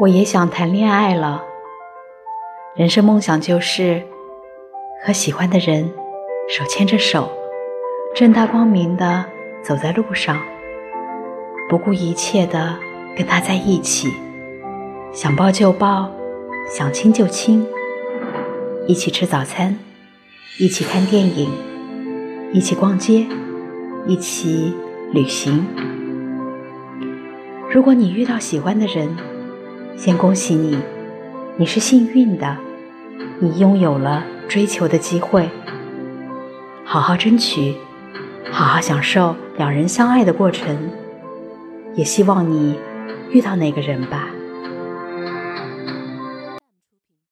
我也想谈恋爱了。人生梦想就是和喜欢的人手牵着手，正大光明的走在路上，不顾一切的跟他在一起，想抱就抱，想亲就亲，一起吃早餐，一起看电影，一起逛街，一起旅行。如果你遇到喜欢的人，先恭喜你，你是幸运的，你拥有了追求的机会。好好争取，好好享受两人相爱的过程。也希望你遇到那个人吧。